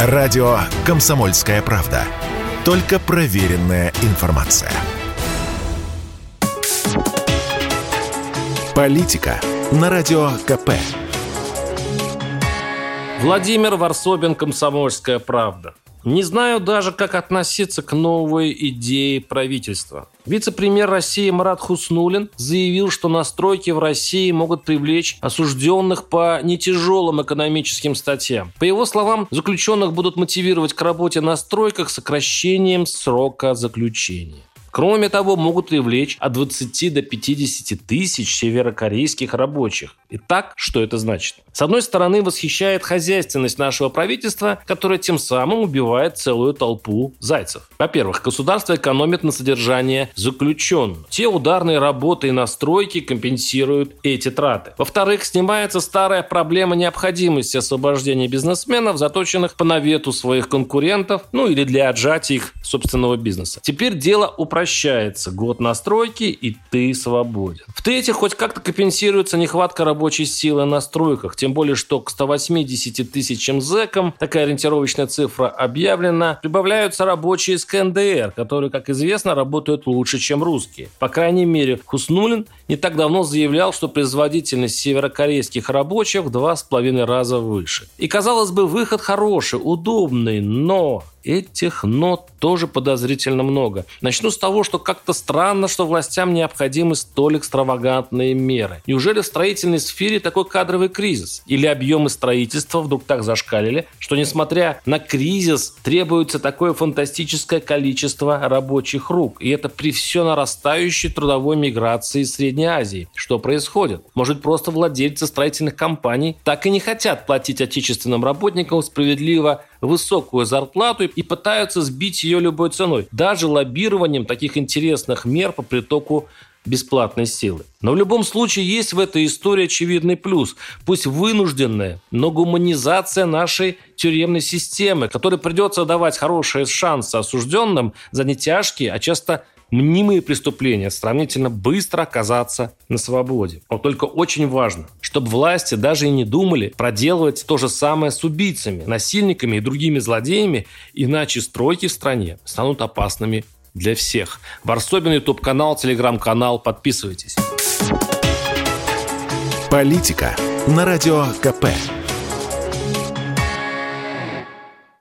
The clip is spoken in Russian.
Радио «Комсомольская правда». Только проверенная информация. Политика на Радио КП. Владимир Варсобин, «Комсомольская правда». Не знаю даже, как относиться к новой идее правительства. Вице-премьер России Марат Хуснулин заявил, что настройки в России могут привлечь осужденных по нетяжелым экономическим статьям. По его словам, заключенных будут мотивировать к работе на стройках сокращением срока заключения. Кроме того, могут привлечь от 20 до 50 тысяч северокорейских рабочих. Итак, что это значит? С одной стороны, восхищает хозяйственность нашего правительства, которое тем самым убивает целую толпу зайцев. Во-первых, государство экономит на содержание заключенных. Те ударные работы и настройки компенсируют эти траты. Во-вторых, снимается старая проблема необходимости освобождения бизнесменов, заточенных по навету своих конкурентов, ну или для отжатия их собственного бизнеса. Теперь дело упрощается. Год настройки, и ты свободен. В-третьих, хоть как-то компенсируется нехватка рабочей силы на стройках, тем более, что к 180 тысячам зэкам, такая ориентировочная цифра объявлена, прибавляются рабочие из КНДР, которые, как известно, работают лучше, чем русские. По крайней мере, Хуснулин не так давно заявлял, что производительность северокорейских рабочих в два с половиной раза выше. И, казалось бы, выход хороший, удобный, но Этих «но» тоже подозрительно много. Начну с того, что как-то странно, что властям необходимы столь экстравагантные меры. Неужели в строительной сфере такой кадровый кризис? Или объемы строительства вдруг так зашкалили, что несмотря на кризис требуется такое фантастическое количество рабочих рук? И это при все нарастающей трудовой миграции из Средней Азии. Что происходит? Может, просто владельцы строительных компаний так и не хотят платить отечественным работникам справедливо высокую зарплату и пытаются сбить ее любой ценой, даже лоббированием таких интересных мер по притоку бесплатной силы. Но в любом случае есть в этой истории очевидный плюс. Пусть вынужденная, но гуманизация нашей тюремной системы, которой придется давать хорошие шансы осужденным за нетяжкие, а часто мнимые преступления сравнительно быстро оказаться на свободе. Но только очень важно, чтобы власти даже и не думали проделывать то же самое с убийцами, насильниками и другими злодеями, иначе стройки в стране станут опасными для всех. Варсобин, YouTube-канал, Телеграм-канал. Подписывайтесь. Политика на Радио КП.